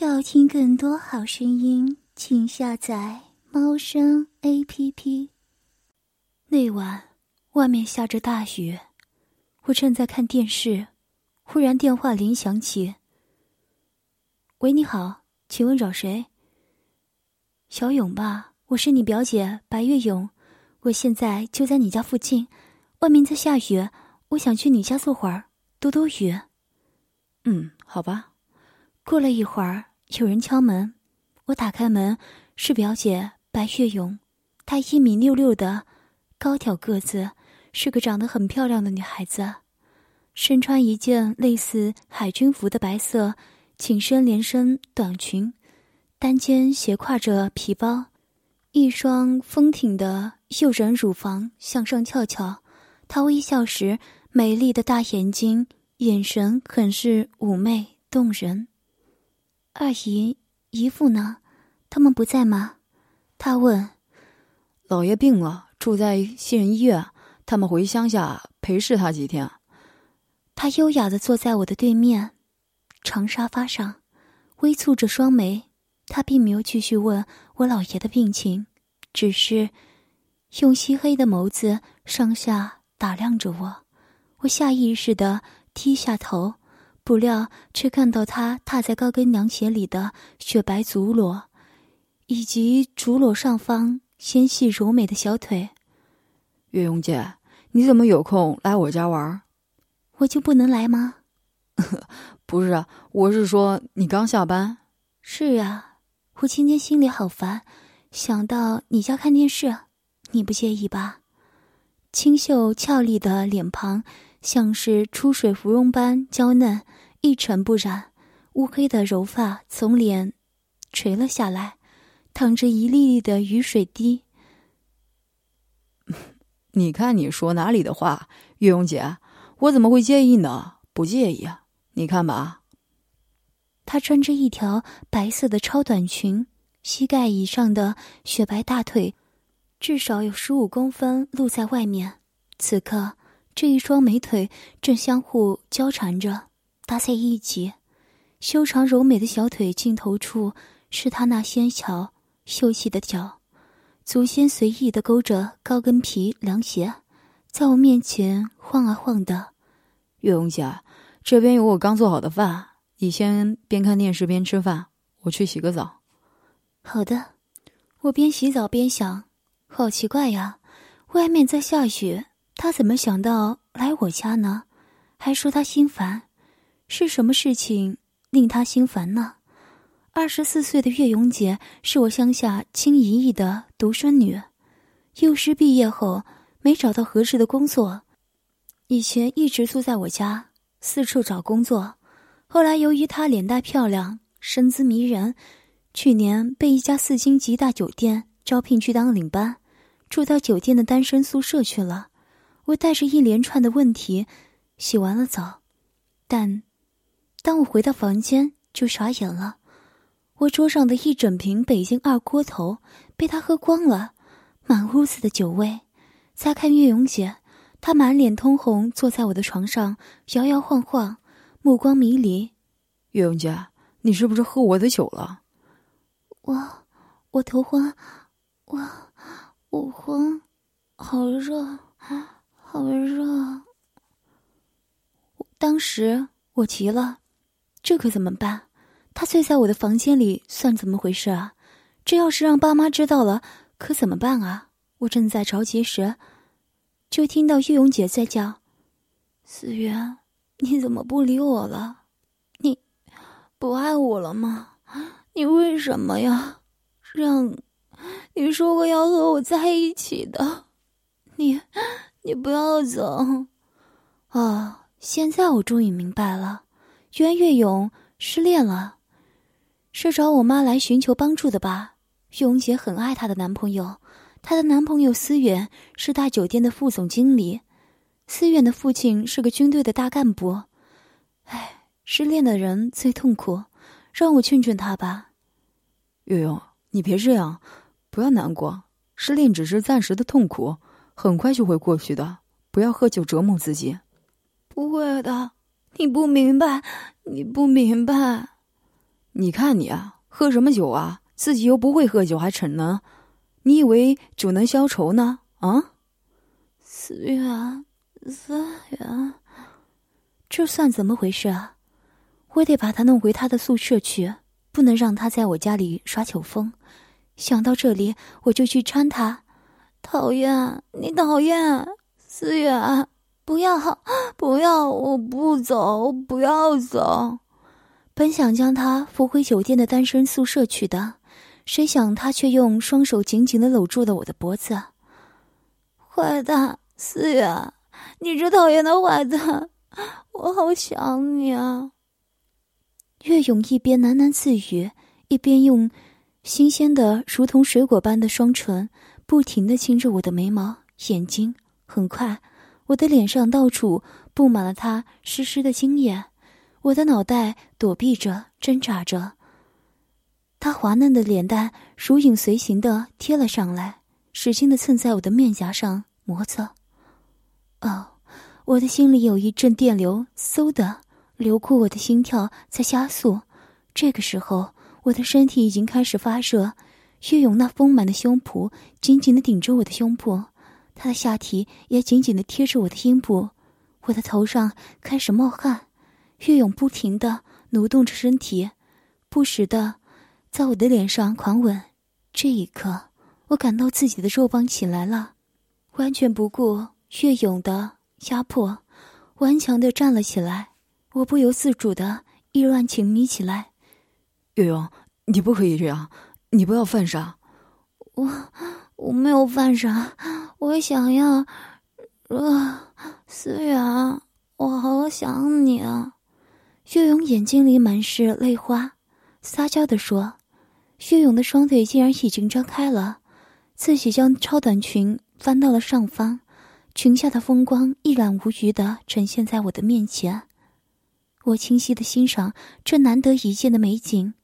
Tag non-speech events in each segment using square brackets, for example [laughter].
要听更多好声音，请下载猫声 A P P。那晚，外面下着大雨，我正在看电视，忽然电话铃响起。喂，你好，请问找谁？小勇吧，我是你表姐白月勇，我现在就在你家附近，外面在下雨，我想去你家坐会儿，躲躲雨。嗯，好吧。过了一会儿。有人敲门，我打开门，是表姐白月勇。她一米六六的高挑个子，是个长得很漂亮的女孩子，身穿一件类似海军服的白色紧身连身短裙，单肩斜挎着皮包，一双丰挺的诱人乳房向上翘翘。她微笑时，美丽的大眼睛，眼神很是妩媚动人。二姨、姨父呢？他们不在吗？他问。老爷病了，住在西人医院，他们回乡下陪侍他几天。他优雅的坐在我的对面，长沙发上，微蹙着双眉。他并没有继续问我老爷的病情，只是用漆黑的眸子上下打量着我。我下意识的低下头。不料，却看到他踏在高跟凉鞋里的雪白足裸，以及足裸上方纤细柔美的小腿。月容姐，你怎么有空来我家玩？我就不能来吗？[laughs] 不是，我是说你刚下班。是啊，我今天心里好烦，想到你家看电视，你不介意吧？清秀俏丽的脸庞，像是出水芙蓉般娇嫩。一尘不染，乌黑的柔发从脸垂了下来，淌着一粒粒的雨水滴。[laughs] 你看你说哪里的话，月容姐，我怎么会介意呢？不介意啊，你看吧。她穿着一条白色的超短裙，膝盖以上的雪白大腿至少有十五公分露在外面。此刻，这一双美腿正相互交缠着。搭在一起，修长柔美的小腿尽头处是她那纤巧秀气的脚，足尖随意的勾着高跟皮凉鞋，在我面前晃啊晃的。月荣姐，这边有我刚做好的饭，你先边看电视边吃饭，我去洗个澡。好的，我边洗澡边想，好奇怪呀，外面在下雨，他怎么想到来我家呢？还说他心烦。是什么事情令他心烦呢？二十四岁的岳永杰是我乡下亲姨姨的独生女，幼师毕业后没找到合适的工作，以前一直住在我家，四处找工作。后来由于她脸蛋漂亮，身姿迷人，去年被一家四星级大酒店招聘去当领班，住到酒店的单身宿舍去了。我带着一连串的问题洗完了澡，但。当我回到房间，就傻眼了。我桌上的一整瓶北京二锅头被他喝光了，满屋子的酒味。再看岳勇姐，她满脸通红，坐在我的床上摇摇晃晃，目光迷离。岳勇姐，你是不是喝我的酒了？我，我头昏，我，我昏，好热，好热。当时我急了。这可怎么办？他睡在我的房间里，算怎么回事啊？这要是让爸妈知道了，可怎么办啊？我正在着急时，就听到玉勇姐在叫：“思源，你怎么不理我了？你不爱我了吗？你为什么呀？让你说过要和我在一起的，你你不要走。哦，现在我终于明白了。”袁月勇失恋了，是找我妈来寻求帮助的吧？永姐很爱她的男朋友，她的男朋友思远是大酒店的副总经理，思远的父亲是个军队的大干部。唉，失恋的人最痛苦，让我劝劝他吧。月勇，你别这样，不要难过，失恋只是暂时的痛苦，很快就会过去的。不要喝酒折磨自己。不会的。你不明白，你不明白。你看你啊，喝什么酒啊？自己又不会喝酒，还逞能？你以为酒能消愁呢？啊？思远，思远，这算怎么回事啊？我得把他弄回他的宿舍去，不能让他在我家里耍酒疯。想到这里，我就去搀他。讨厌，你讨厌，思远，不要，不要，我不走，不要走。本想将他扶回酒店的单身宿舍去的。谁想他却用双手紧紧的搂住了我的脖子。坏蛋，思远，你这讨厌的坏蛋，我好想你啊！岳勇一边喃喃自语，一边用新鲜的、如同水果般的双唇不停的亲着我的眉毛、眼睛。很快，我的脸上到处布满了他湿湿的精液，我的脑袋躲避着、挣扎着。他滑嫩的脸蛋如影随形的贴了上来，使劲的蹭在我的面颊上磨蹭。哦，我的心里有一阵电流，嗖的流过，我的心跳在加速。这个时候，我的身体已经开始发热。岳勇那丰满的胸脯紧紧的顶着我的胸部，他的下体也紧紧的贴着我的阴部。我的头上开始冒汗，岳勇不停的挪动着身体，不时的。在我的脸上狂吻，这一刻，我感到自己的肉棒起来了，完全不顾岳勇的压迫，顽强的站了起来。我不由自主的意乱情迷起来。月勇，你不可以这样，你不要犯傻。我我没有犯傻，我想要，呃，思远，我好想你啊！月勇眼睛里满是泪花，撒娇的说。薛勇的双腿竟然已经张开了，自己将超短裙翻到了上方，裙下的风光一览无余的呈现在我的面前。我清晰的欣赏这难得一见的美景，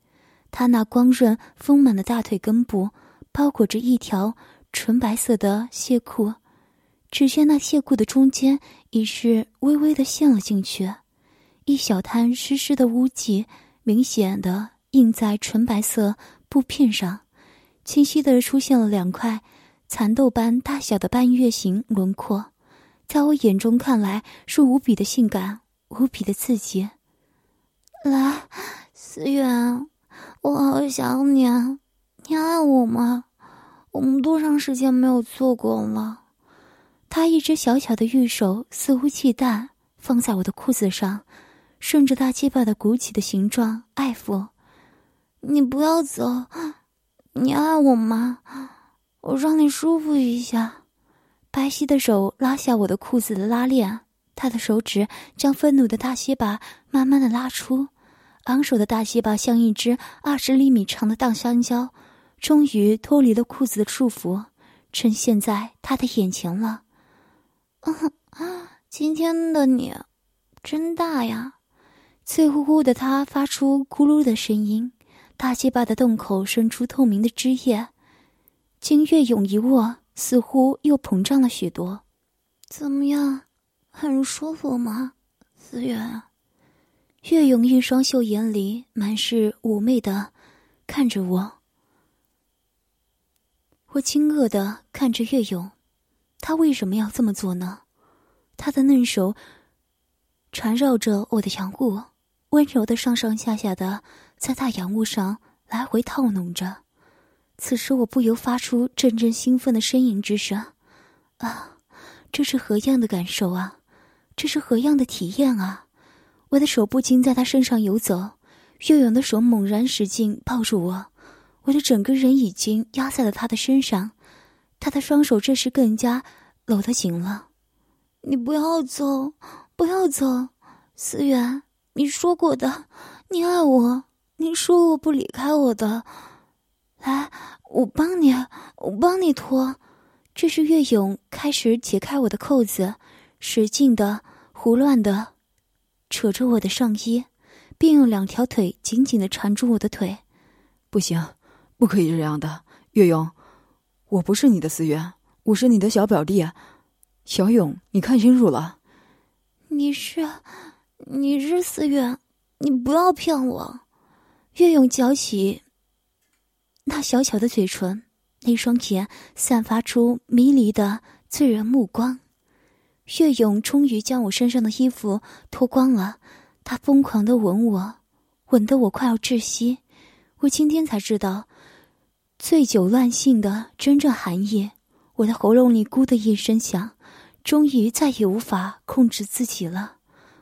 他那光润丰满的大腿根部包裹着一条纯白色的亵裤，只见那亵裤的中间已是微微的陷了进去，一小滩湿湿的污迹明显的印在纯白色。布片上，清晰的出现了两块蚕豆般大小的半月形轮廓，在我眼中看来是无比的性感，无比的刺激。来，思远，我好想你，啊！你爱我吗？我们多长时间没有做过了？他一只小巧的玉手肆无忌惮放在我的裤子上，顺着大鸡巴的鼓起的形状爱抚。你不要走，你爱我吗？我让你舒服一下。白皙的手拉下我的裤子的拉链，他的手指将愤怒的大鸡巴慢慢的拉出，昂首的大蝎巴像一只二十厘米长的大香蕉，终于脱离了裤子的束缚，呈现在他的眼前了。今天的你真大呀！脆乎乎的他发出咕噜的声音。大鸡巴的洞口伸出透明的汁液，经岳勇一握，似乎又膨胀了许多。怎么样，很舒服吗，思远？岳勇一双秀眼里满是妩媚的看着我。我惊愕的看着岳勇，他为什么要这么做呢？他的嫩手缠绕着我的阳物，温柔的上上下下的。在大洋物上来回套弄着，此时我不由发出阵阵兴奋的呻吟之声。啊，这是何样的感受啊！这是何样的体验啊！我的手不禁在他身上游走，岳勇的手猛然使劲抱住我，我的整个人已经压在了他的身上，他的双手这时更加搂得紧了。你不要走，不要走，思远，你说过的，你爱我。你说我不离开我的，来，我帮你，我帮你脱。这时岳勇开始解开我的扣子，使劲的、胡乱的扯着我的上衣，并用两条腿紧紧的缠住我的腿。不行，不可以这样的，月勇，我不是你的思源，我是你的小表弟，小勇，你看清楚了。你是，你是思源，你不要骗我。月勇嚼起那小巧的嘴唇，那双眼散发出迷离的醉人目光。岳勇终于将我身上的衣服脱光了，他疯狂的吻我，吻得我快要窒息。我今天才知道，醉酒乱性的真正含义。我的喉咙里咕的一声响，终于再也无法控制自己了。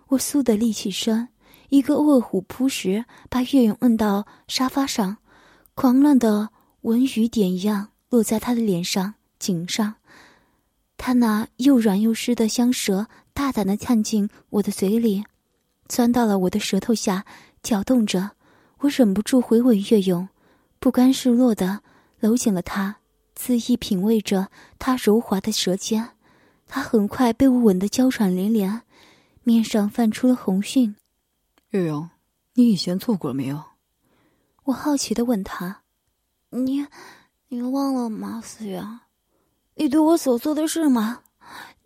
我嗖的立起身，一个卧虎扑食，把岳勇摁到沙发上，狂乱的吻雨点一样落在他的脸上、颈上。他那又软又湿的香舌大胆的探进我的嘴里，钻到了我的舌头下，搅动着。我忍不住回吻月勇，不甘示弱的搂紧了他。恣意品味着他柔滑的舌尖，他很快被我吻得娇喘连连，面上泛出了红晕。月勇，你以前做过没有？我好奇的问他：“你，你忘了吗，思远？你对我所做的事吗？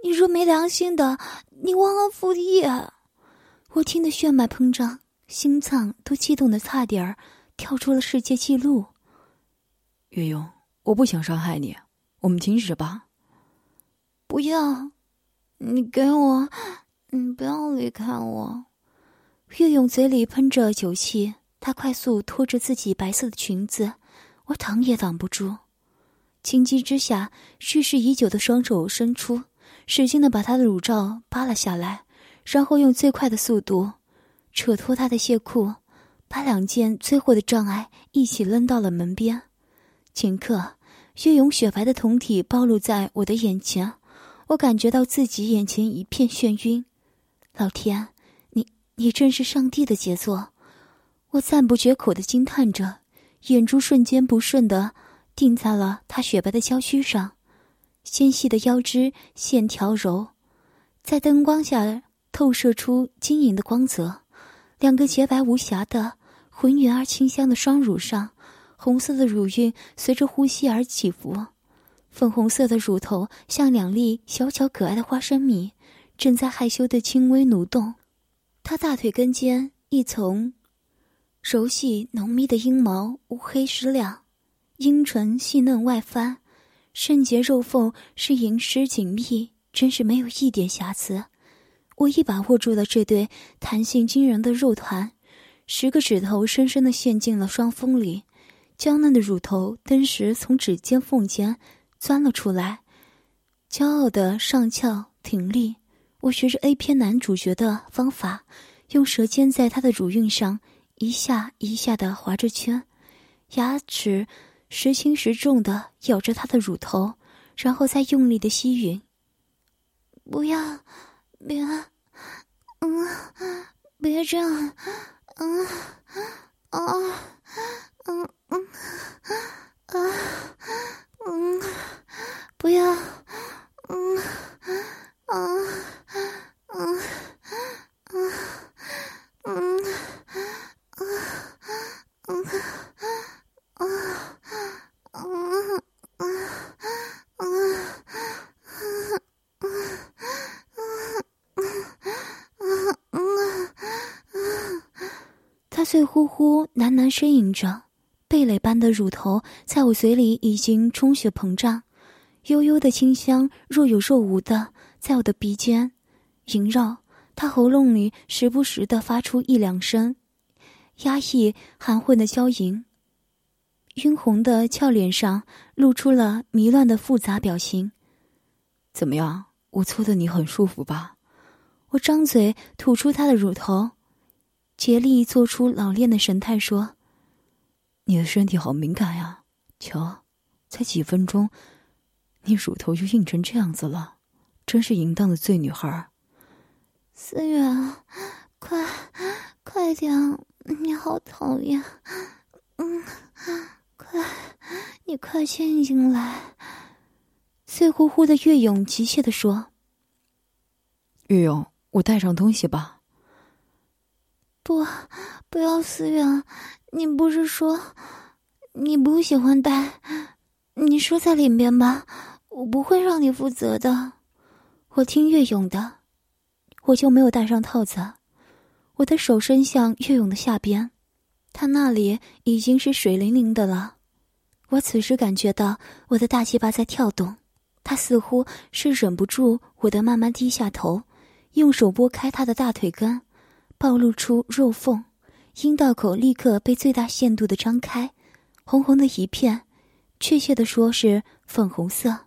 你说没良心的，你忘恩负义？”我听得血脉膨胀，心脏都激动的差点儿跳出了世界纪录。月勇。我不想伤害你，我们停止吧。不要，你给我，你不要离开我。月勇嘴里喷着酒气，他快速拖着自己白色的裙子，我挡也挡不住。情急之下，蓄势已久的双手伸出，使劲的把他的乳罩扒了下来，然后用最快的速度扯脱他的亵裤，把两件最后的障碍一起扔到了门边。顷刻。岳勇雪白的胴体暴露在我的眼前，我感觉到自己眼前一片眩晕。老天，你你真是上帝的杰作！我赞不绝口的惊叹着，眼珠瞬间不顺的定在了她雪白的娇躯上，纤细的腰肢线条柔，在灯光下透射出晶莹的光泽。两个洁白无瑕的、浑圆而清香的双乳上。红色的乳晕随着呼吸而起伏，粉红色的乳头像两粒小巧可爱的花生米，正在害羞的轻微蠕动。他大腿根间一层柔细浓密的阴毛乌黑湿亮，阴唇细嫩外翻，圣洁肉缝是莹湿紧密，真是没有一点瑕疵。我一把握住了这对弹性惊人的肉团，十个指头深深的陷进了双峰里。娇嫩的乳头登时从指尖缝间钻了出来，骄傲的上翘挺立。我学着 A 片男主角的方法，用舌尖在他的乳晕上一下一下的划着圈，牙齿时轻时重的咬着他的乳头，然后再用力的吸吮。不要，别，嗯，别这样，嗯，啊。嗯嗯啊嗯，不要嗯啊嗯嗯嗯啊嗯啊嗯嗯他醉呼呼喃喃呻吟着。蓓蕾般的乳头在我嘴里已经充血膨胀，悠悠的清香若有若无的在我的鼻尖萦绕。他喉咙里时不时的发出一两声压抑含混的娇吟，晕红的俏脸上露出了迷乱的复杂表情。怎么样？我搓的你很舒服吧？我张嘴吐出他的乳头，竭力做出老练的神态说。你的身体好敏感呀，瞧，才几分钟，你乳头就硬成这样子了，真是淫荡的醉女孩。思远，快，快点，你好讨厌，嗯，快，你快进进来。醉乎乎的岳勇急切的说：“岳勇，我带上东西吧。”不，不要，思远。你不是说你不喜欢戴？你说在里面吧，我不会让你负责的。我听岳勇的，我就没有带上套子。我的手伸向岳勇的下边，他那里已经是水灵灵的了。我此时感觉到我的大鸡巴在跳动，他似乎是忍不住我的慢慢低下头，用手拨开他的大腿根，暴露出肉缝，阴道口立刻被最大限度的张开，红红的一片，确切的说是粉红色。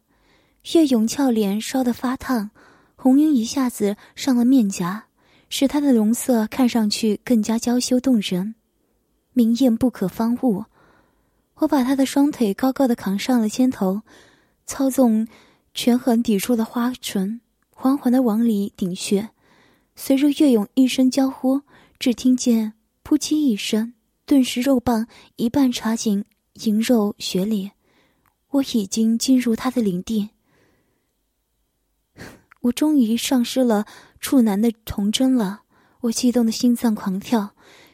岳勇俏脸烧得发烫，红晕一下子上了面颊，使她的容色看上去更加娇羞动人，明艳不可方物。我把他的双腿高高的扛上了肩头，操纵权衡抵住了花唇，缓缓的往里顶穴。随着岳勇一声娇呼，只听见“扑哧”一声，顿时肉棒一半插进银肉穴里。我已经进入他的领地，[sighs] 我终于丧失了处男的童真了。我激动的心脏狂跳，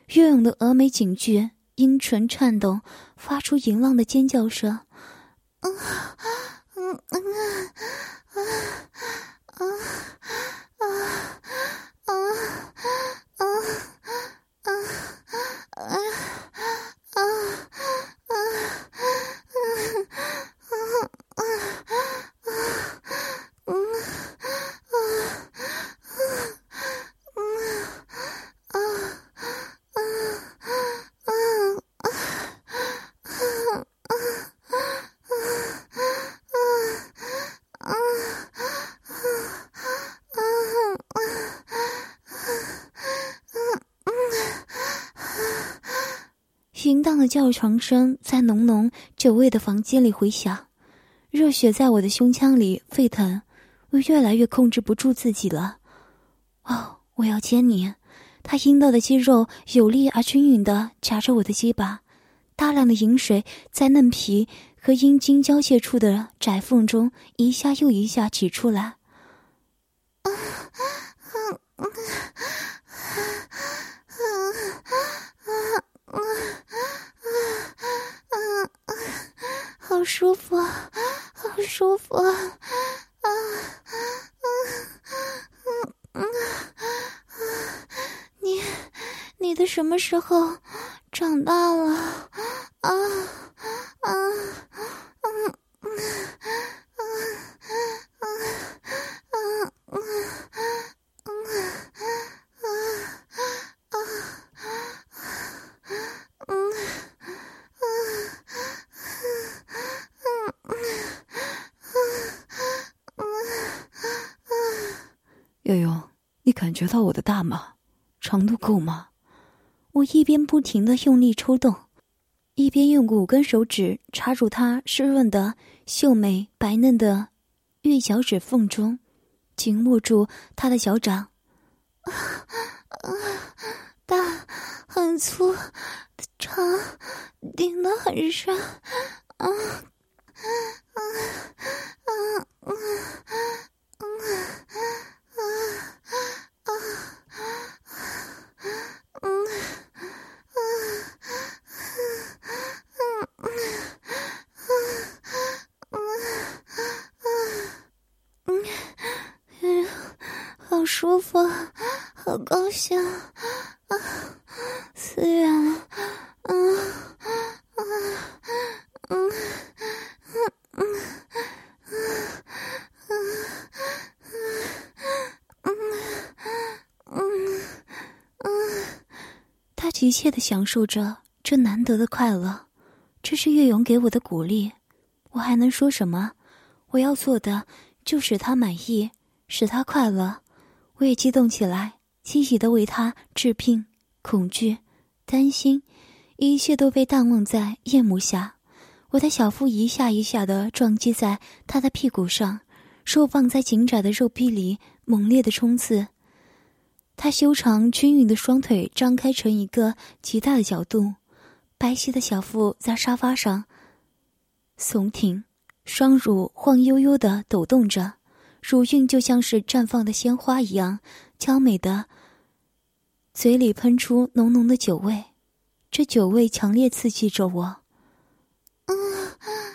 岳勇的峨眉紧聚。阴唇颤动，发出淫浪的尖叫声。嗯嗯嗯啊啊的叫床声在浓浓酒味的房间里回响，热血在我的胸腔里沸腾，我越来越控制不住自己了。哦，我要牵你！他阴道的肌肉有力而均匀地夹着我的鸡巴，大量的饮水在嫩皮和阴茎交界处的窄缝中一下又一下挤出来。啊舒服啊，好舒服啊！啊啊嗯嗯啊！你你的什么时候长大了？啊吗？长度够吗？我一边不停的用力抽动，一边用五根手指插入他湿润的、秀美白嫩的玉脚趾缝中，紧握住他的脚掌。[laughs] 大，很粗，长，顶得很深。啊，啊，啊，啊，啊，啊，啊，嗯，啊，嗯，嗯，嗯，好舒服，好高兴，啊，思远，嗯，啊。嗯，嗯嗯嗯嗯嗯他急切的享受着这难得的快乐，这是岳勇给我的鼓励。我还能说什么？我要做的就使他满意，使他快乐。我也激动起来，积极的为他治病。恐惧、担心，一切都被淡忘在夜幕下。我的小腹一下一下的撞击在他的屁股上，肉棒在紧窄的肉壁里猛烈的冲刺。他修长均匀的双腿张开成一个极大的角度，白皙的小腹在沙发上耸挺，双乳晃悠悠的抖动着，乳晕就像是绽放的鲜花一样娇美的，嘴里喷出浓浓的酒味，这酒味强烈刺激着我。从 [laughs]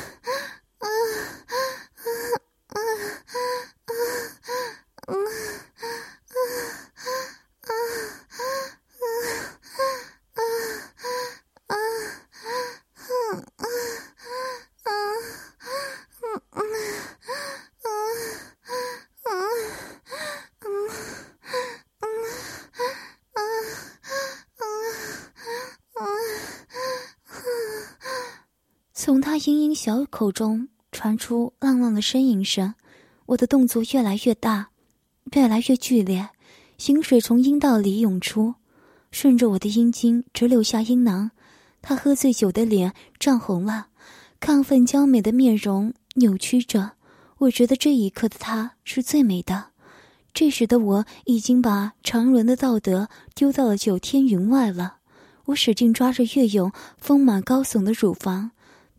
他嘤嘤小口中传出浪浪的呻吟声，我的动作越来越大，越来越剧烈，行水从阴道里涌出，顺着我的阴茎直流下阴囊。他喝醉酒的脸涨红了，亢奋娇美的面容扭曲着。我觉得这一刻的他是最美的。这时的我已经把常人的道德丢到了九天云外了。我使劲抓着月勇丰满高耸的乳房，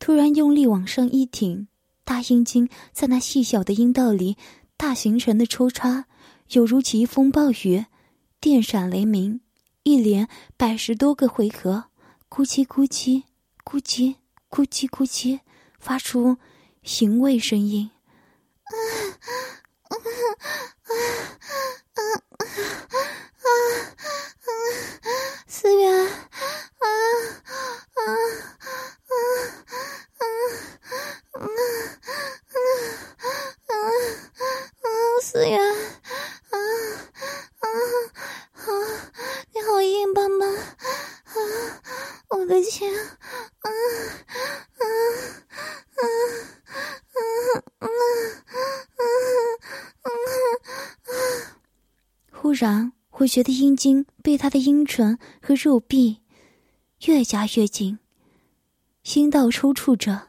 突然用力往上一挺，大阴茎在那细小的阴道里大形成的抽插，犹如疾风暴雨，电闪雷鸣，一连百十多个回合。咕叽咕叽，咕叽咕叽咕叽，发出行味声音。啊 [laughs] 啊啊啊啊啊啊！思源，啊啊啊啊啊啊啊啊！思源，啊啊啊！你好硬邦邦。我的天，啊啊啊啊啊啊啊！[laughs] 忽然，我觉得阴茎被他的阴唇和肉壁越夹越紧，阴道抽搐着，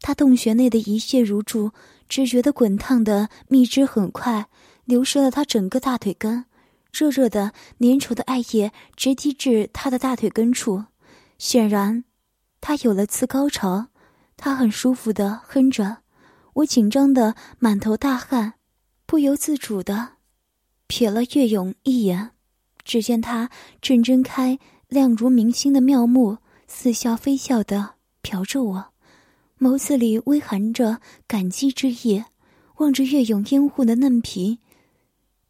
他洞穴内的一泻如注，只觉得滚烫的蜜汁很快流失了他整个大腿根，热热的粘稠的艾叶直滴至他的大腿根处。显然，他有了次高潮，他很舒服的哼着。我紧张的满头大汗，不由自主的瞥了岳勇一眼。只见他正睁开亮如明星的妙目，似笑非笑的瞟着我，眸子里微含着感激之意，望着岳勇阴户的嫩皮，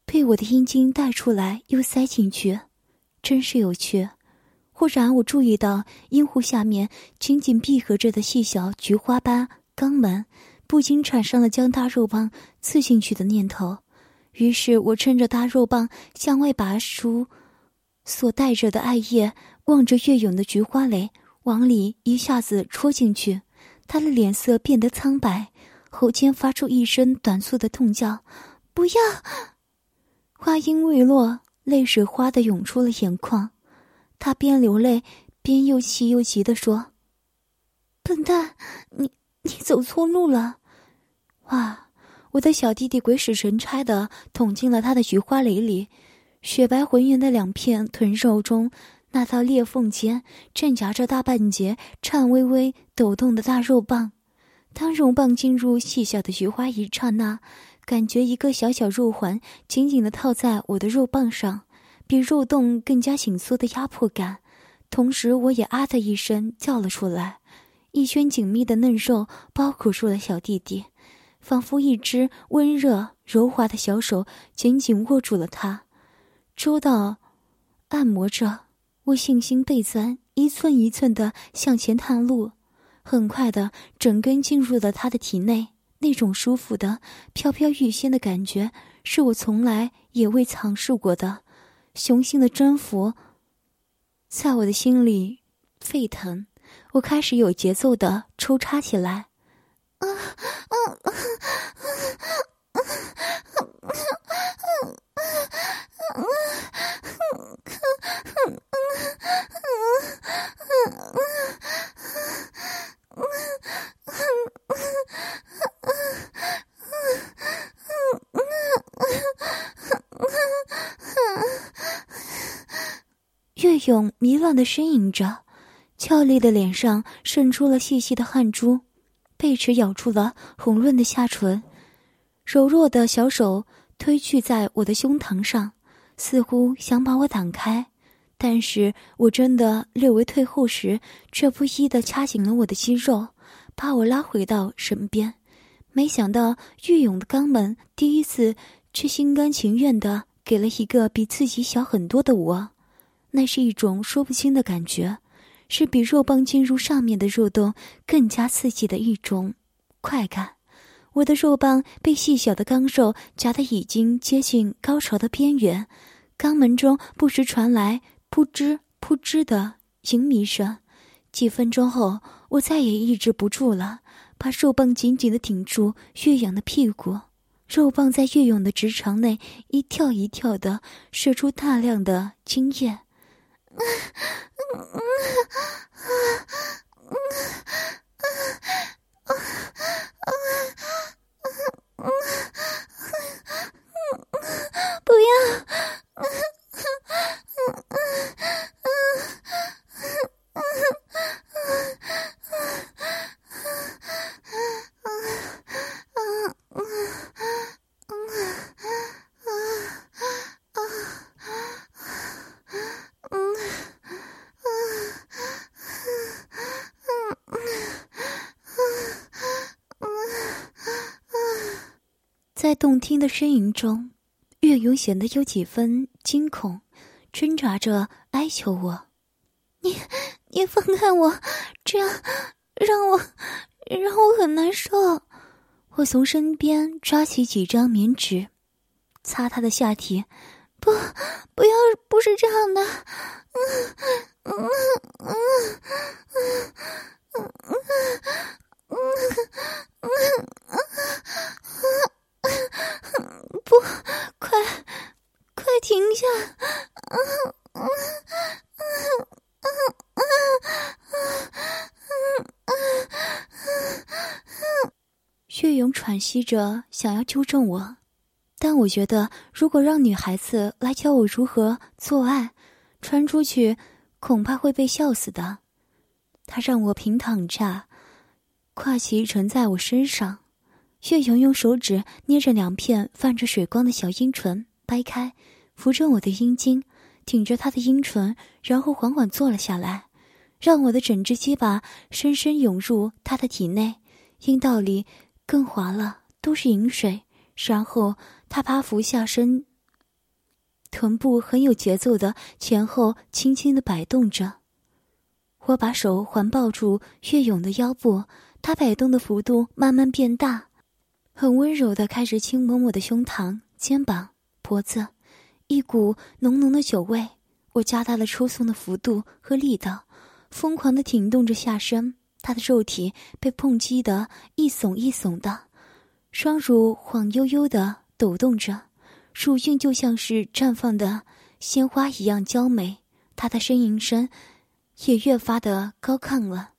被我的阴茎带出来又塞进去，真是有趣。忽然，我注意到阴户下面紧紧闭合着的细小菊花般肛门，不禁产生了将大肉棒刺进去的念头。于是我趁着大肉棒向外拔出所带着的艾叶，望着月勇的菊花蕾，往里一下子戳进去。他的脸色变得苍白，喉间发出一声短促的痛叫：“不要！”话音未落，泪水哗的涌出了眼眶。他边流泪边又气又急地说：“笨蛋，你你走错路了！”哇！我的小弟弟鬼使神差的捅进了他的菊花蕾里，雪白浑圆的两片臀肉中，那道裂缝间正夹着大半截颤巍巍抖动的大肉棒。当肉棒进入细小的菊花一刹那，感觉一个小小肉环紧紧的套在我的肉棒上。比肉洞更加紧缩的压迫感，同时我也啊的一声叫了出来。一圈紧密的嫩肉包裹住了小弟弟，仿佛一只温热柔滑的小手紧紧握住了他，周到按摩着。我信心倍增，一寸一寸的向前探路。很快的，整根进入了他的体内，那种舒服的飘飘欲仙的感觉，是我从来也未尝试过的。雄性的征服，在我的心里沸腾，我开始有节奏的抽插起来。啊啊啊啊啊啊岳勇迷乱的呻吟着，俏丽的脸上渗出了细细的汗珠，贝齿咬住了红润的下唇，柔弱的小手推去在我的胸膛上，似乎想把我挡开，但是我真的略微退后时，却不依的掐紧了我的肌肉，把我拉回到身边。没想到玉勇的肛门第一次，却心甘情愿的给了一个比自己小很多的我。那是一种说不清的感觉，是比肉棒进入上面的肉洞更加刺激的一种快感。我的肉棒被细小的钢肉夹得已经接近高潮的边缘，肛门中不时传来扑哧扑哧的淫迷声，几分钟后，我再也抑制不住了，把肉棒紧紧地顶住岳阳的屁股。肉棒在岳勇的直肠内一跳一跳的，射出大量的精液。嗯嗯嗯嗯听的呻吟中，岳勇显得有几分惊恐，挣扎着哀求我：“你，你放开我，这样让我让我很难受。”我从身边抓起几张棉纸，擦他的下体。不，不要，不是这样的。息着，想要纠正我，但我觉得，如果让女孩子来教我如何做爱，传出去恐怕会被笑死的。他让我平躺着，胯骑沉在我身上。岳阳用手指捏着两片泛着水光的小阴唇，掰开，扶着我的阴茎，挺着他的阴唇，然后缓缓坐了下来，让我的整只鸡巴深深涌入他的体内，阴道里更滑了，都是饮水。然后他趴伏下身，臀部很有节奏的前后轻轻的摆动着。我把手环抱住岳勇的腰部，他摆动的幅度慢慢变大。很温柔的开始轻吻我的胸膛、肩膀、脖子，一股浓浓的酒味。我加大了抽送的幅度和力道，疯狂的挺动着下身。他的肉体被碰击得一耸一耸的，双乳晃悠悠的抖动着，乳晕就像是绽放的鲜花一样娇美。她的呻吟声也越发的高亢了。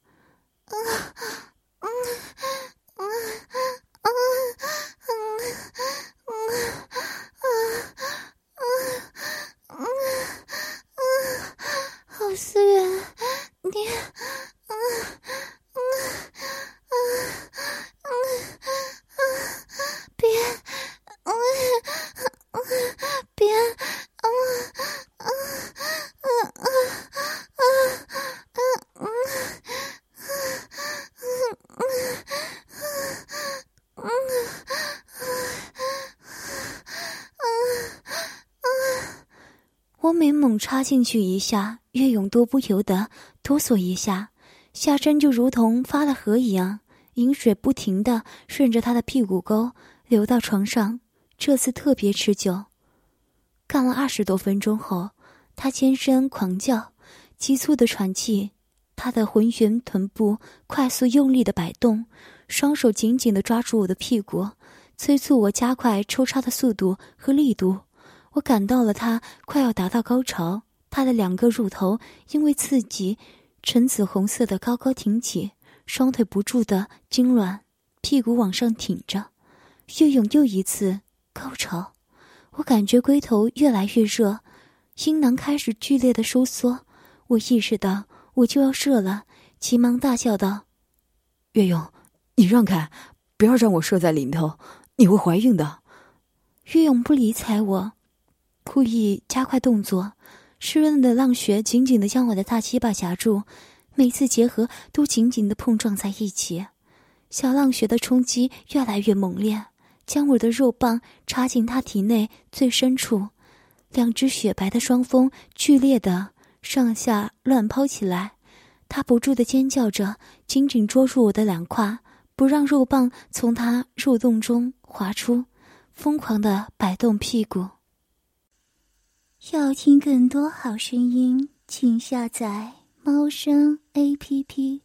我每猛插进去一下，岳勇多不由得哆嗦一下，下身就如同发了河一样，饮水不停的顺着他的屁股沟流到床上。这次特别持久，干了二十多分钟后，他尖声狂叫，急促的喘气，他的浑圆臀部快速用力的摆动，双手紧紧的抓住我的屁股，催促我加快抽插的速度和力度。我感到了他快要达到高潮，他的两个乳头因为刺激，橙紫红色的高高挺起，双腿不住的痉挛，屁股往上挺着。岳勇又一次高潮，我感觉龟头越来越热，阴囊开始剧烈的收缩。我意识到我就要射了，急忙大叫道：“月勇，你让开，不要让我射在里头，你会怀孕的。”月勇不理睬我。故意加快动作，湿润的浪穴紧紧的将我的大鸡巴夹住，每次结合都紧紧的碰撞在一起，小浪穴的冲击越来越猛烈，将我的肉棒插进他体内最深处，两只雪白的双峰剧烈的上下乱抛起来，他不住的尖叫着，紧紧捉住我的两胯，不让肉棒从他肉洞中滑出，疯狂的摆动屁股。要听更多好声音，请下载猫声 A P P。